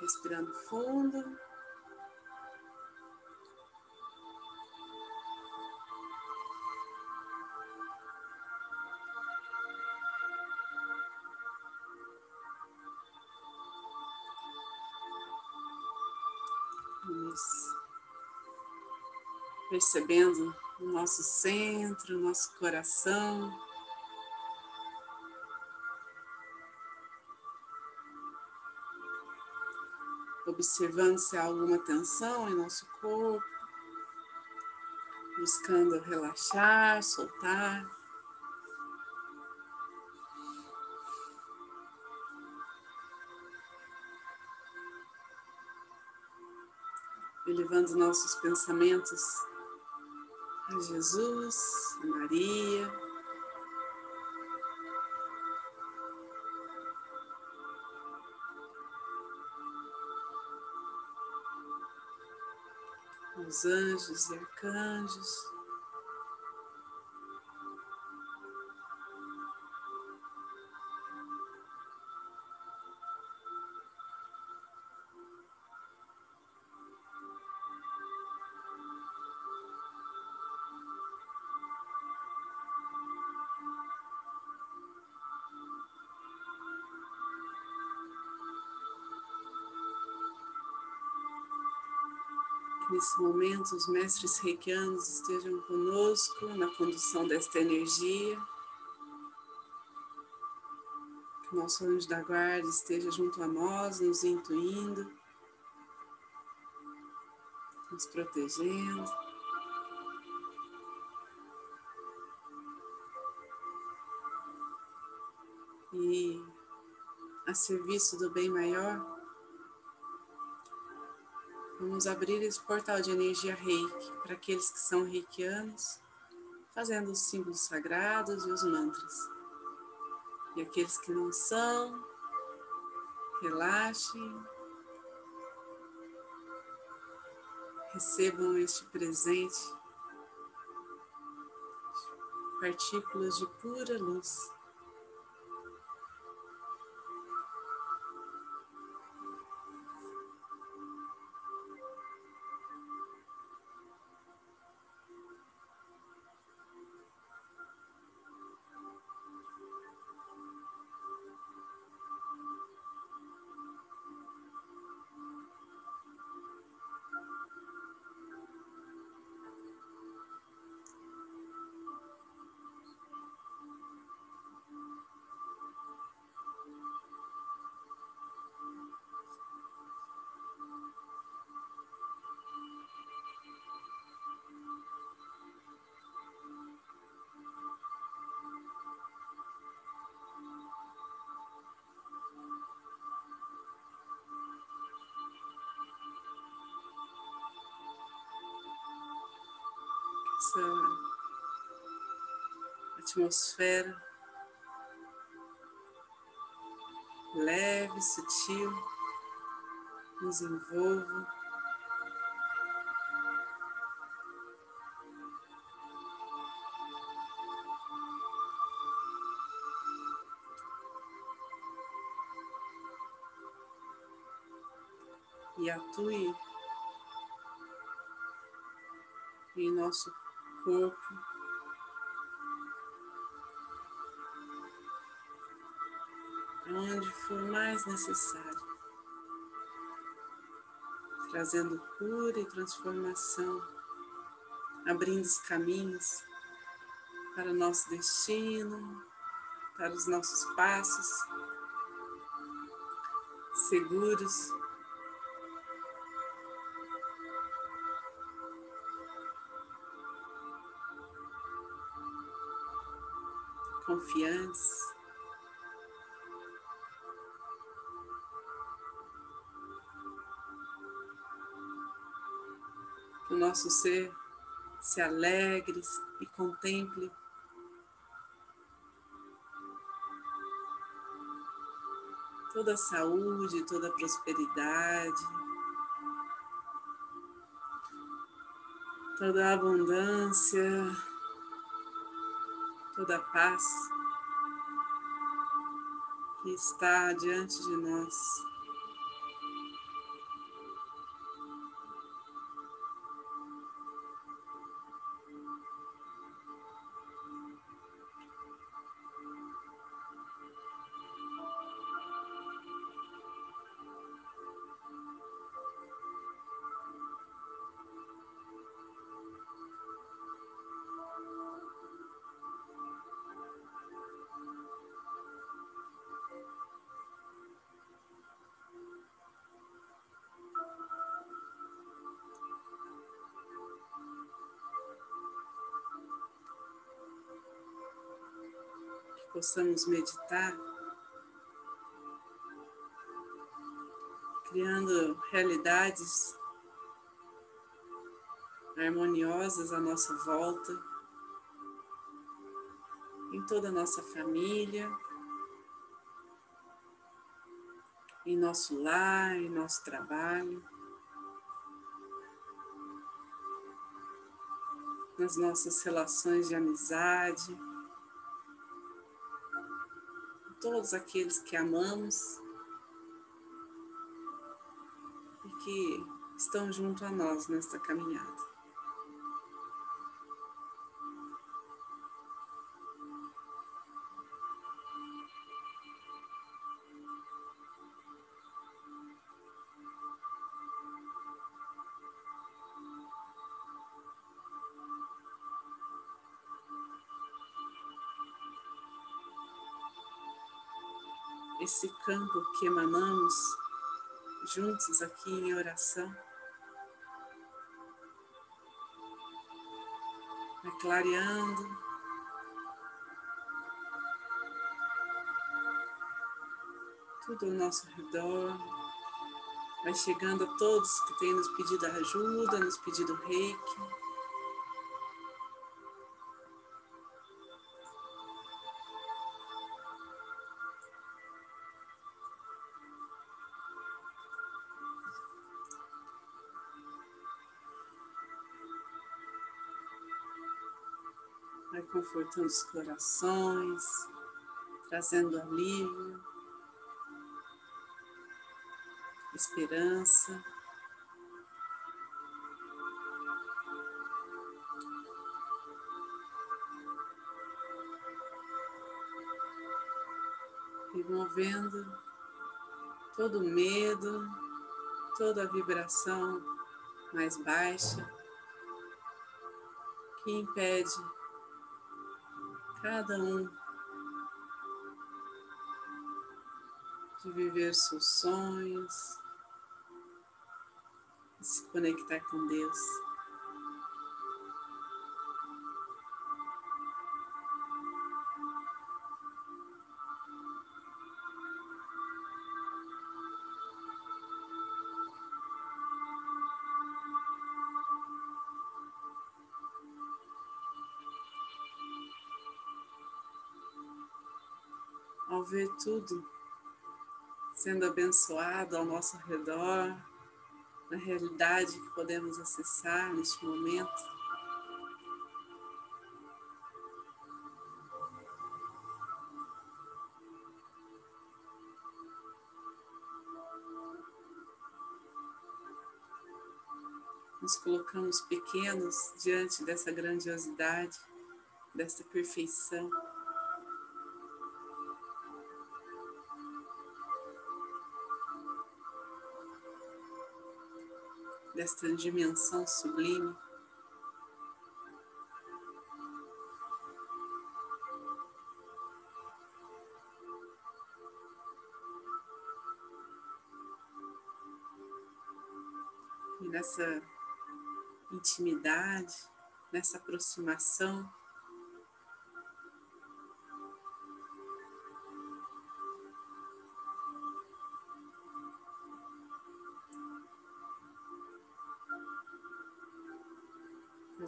Respirando fundo. Vamos percebendo o nosso centro, o nosso coração. Observando se há alguma tensão em nosso corpo, buscando relaxar, soltar. elevando nossos pensamentos a Jesus, a Maria. Os anjos e arcanjos. Nesse momento os mestres reikianos estejam conosco na condução desta energia. Que o nosso anjo da guarda esteja junto a nós, nos intuindo, nos protegendo. E a serviço do bem maior, Vamos abrir esse portal de energia reiki para aqueles que são reikianos, fazendo os símbolos sagrados e os mantras. E aqueles que não são, relaxem, recebam este presente, partículas de pura luz. Atmosfera leve, sutil, nos envolva. E atue em nosso corpo. Onde for mais necessário, trazendo cura e transformação, abrindo os caminhos para o nosso destino, para os nossos passos, seguros confiantes. Que o nosso ser se alegre e contemple. Toda a saúde, toda a prosperidade, toda a abundância toda a paz que está diante de nós. Possamos meditar, criando realidades harmoniosas à nossa volta, em toda a nossa família, em nosso lar, em nosso trabalho. nas nossas relações de amizade, todos aqueles que amamos e que estão junto a nós nesta caminhada. Esse campo que emanamos juntos aqui em oração. Vai clareando. Tudo ao nosso redor. Vai chegando a todos que têm nos pedido ajuda, nos pedido reiki. Vai confortando os corações, trazendo alívio, esperança. Removendo todo o medo, toda a vibração mais baixa que impede cada um de viver seus sonhos, de se conectar com Deus. Ver tudo sendo abençoado ao nosso redor, na realidade que podemos acessar neste momento. Nos colocamos pequenos diante dessa grandiosidade, dessa perfeição. Desta dimensão sublime. E nessa intimidade, nessa aproximação,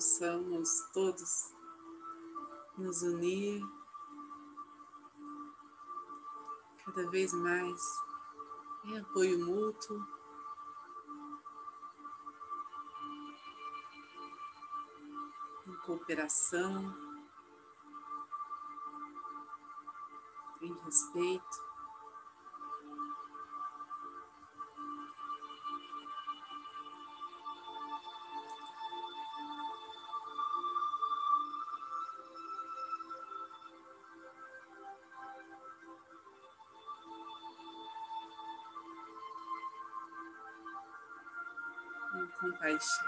possamos todos nos unir cada vez mais em apoio mútuo. Em cooperação, em respeito. com compaixão.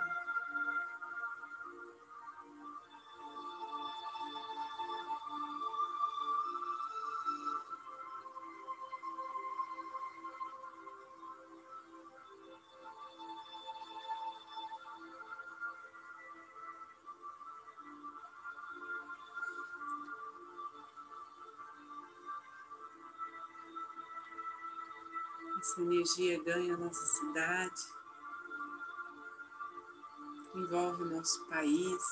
Essa energia ganha a nossa cidade envolve o nosso país.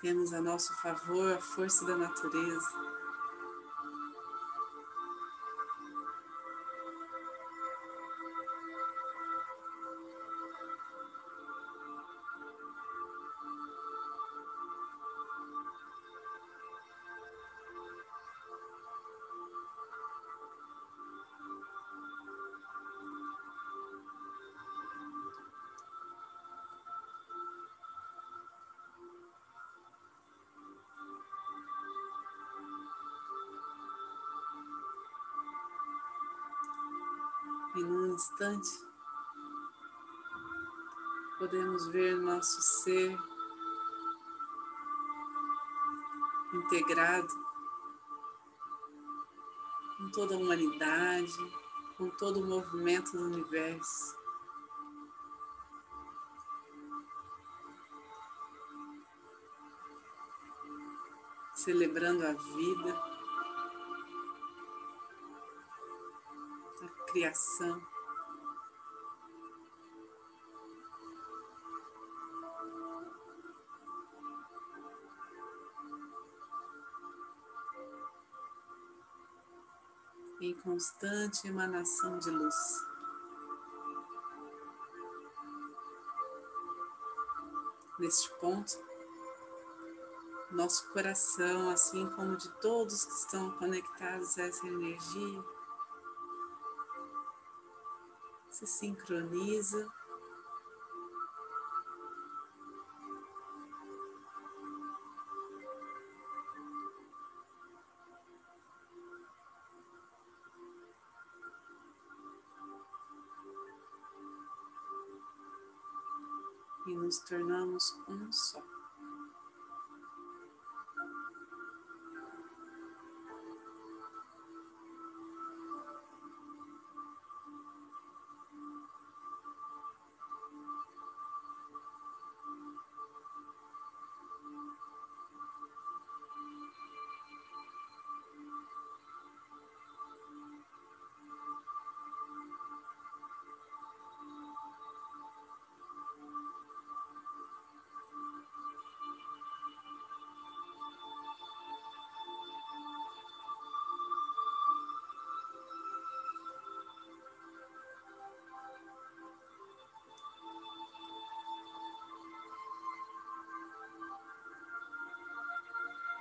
Temos a nosso favor a força da natureza. E num instante, podemos ver nosso ser integrado com toda a humanidade, com todo o movimento do universo. Celebrando a vida. Criação. Em constante emanação de luz. Neste ponto, nosso coração, assim como de todos que estão conectados a essa energia, se sincroniza. E nos tornamos um só.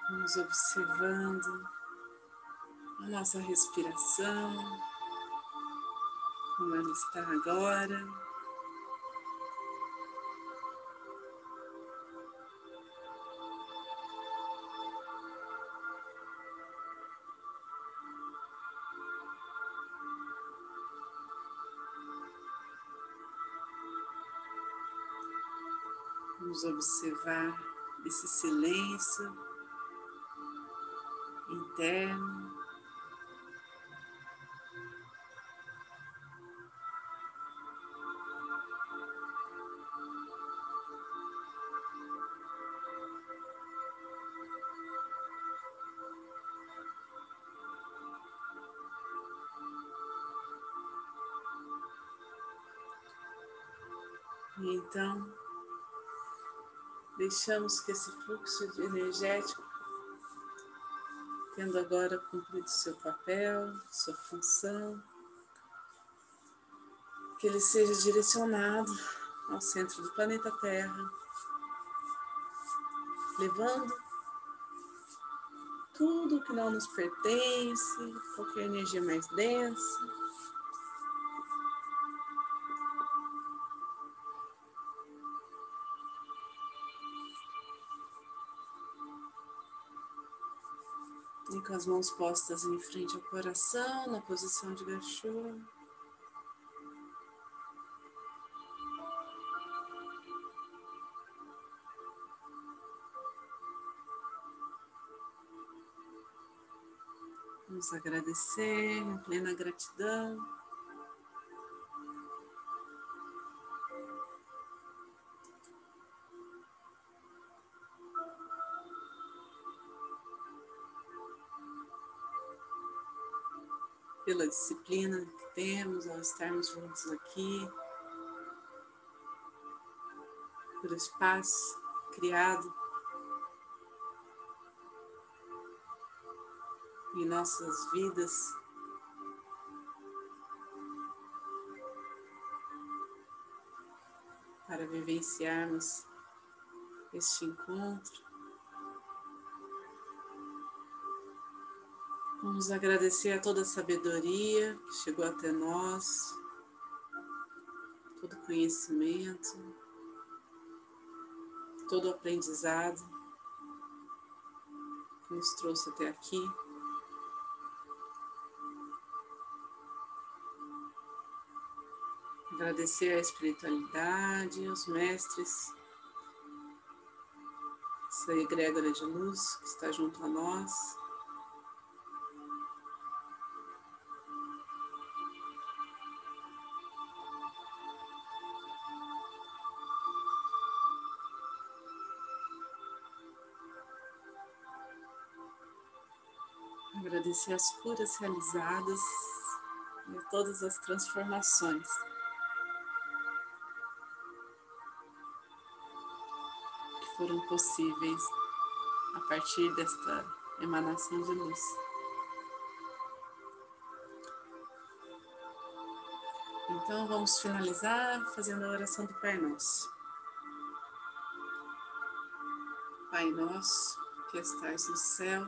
Vamos observando a nossa respiração, como ela está agora. Vamos observar esse silêncio interno. E então, deixamos que esse fluxo energético tendo agora cumprido seu papel, sua função, que ele seja direcionado ao centro do planeta Terra, levando tudo que não nos pertence, qualquer energia mais densa, com as mãos postas em frente ao coração, na posição de gachô. Vamos agradecer em plena gratidão. Disciplina que temos ao estarmos juntos aqui, pelo espaço criado em nossas vidas. Para vivenciarmos este encontro. Vamos agradecer a toda a sabedoria que chegou até nós, todo conhecimento, todo aprendizado que nos trouxe até aqui. Agradecer a espiritualidade, os mestres, essa egrégora de luz que está junto a nós. Agradecer as curas realizadas e todas as transformações. que foram possíveis a partir desta emanação de luz. Então vamos finalizar fazendo a oração do Pai Nosso. Pai Nosso, que estais no céu,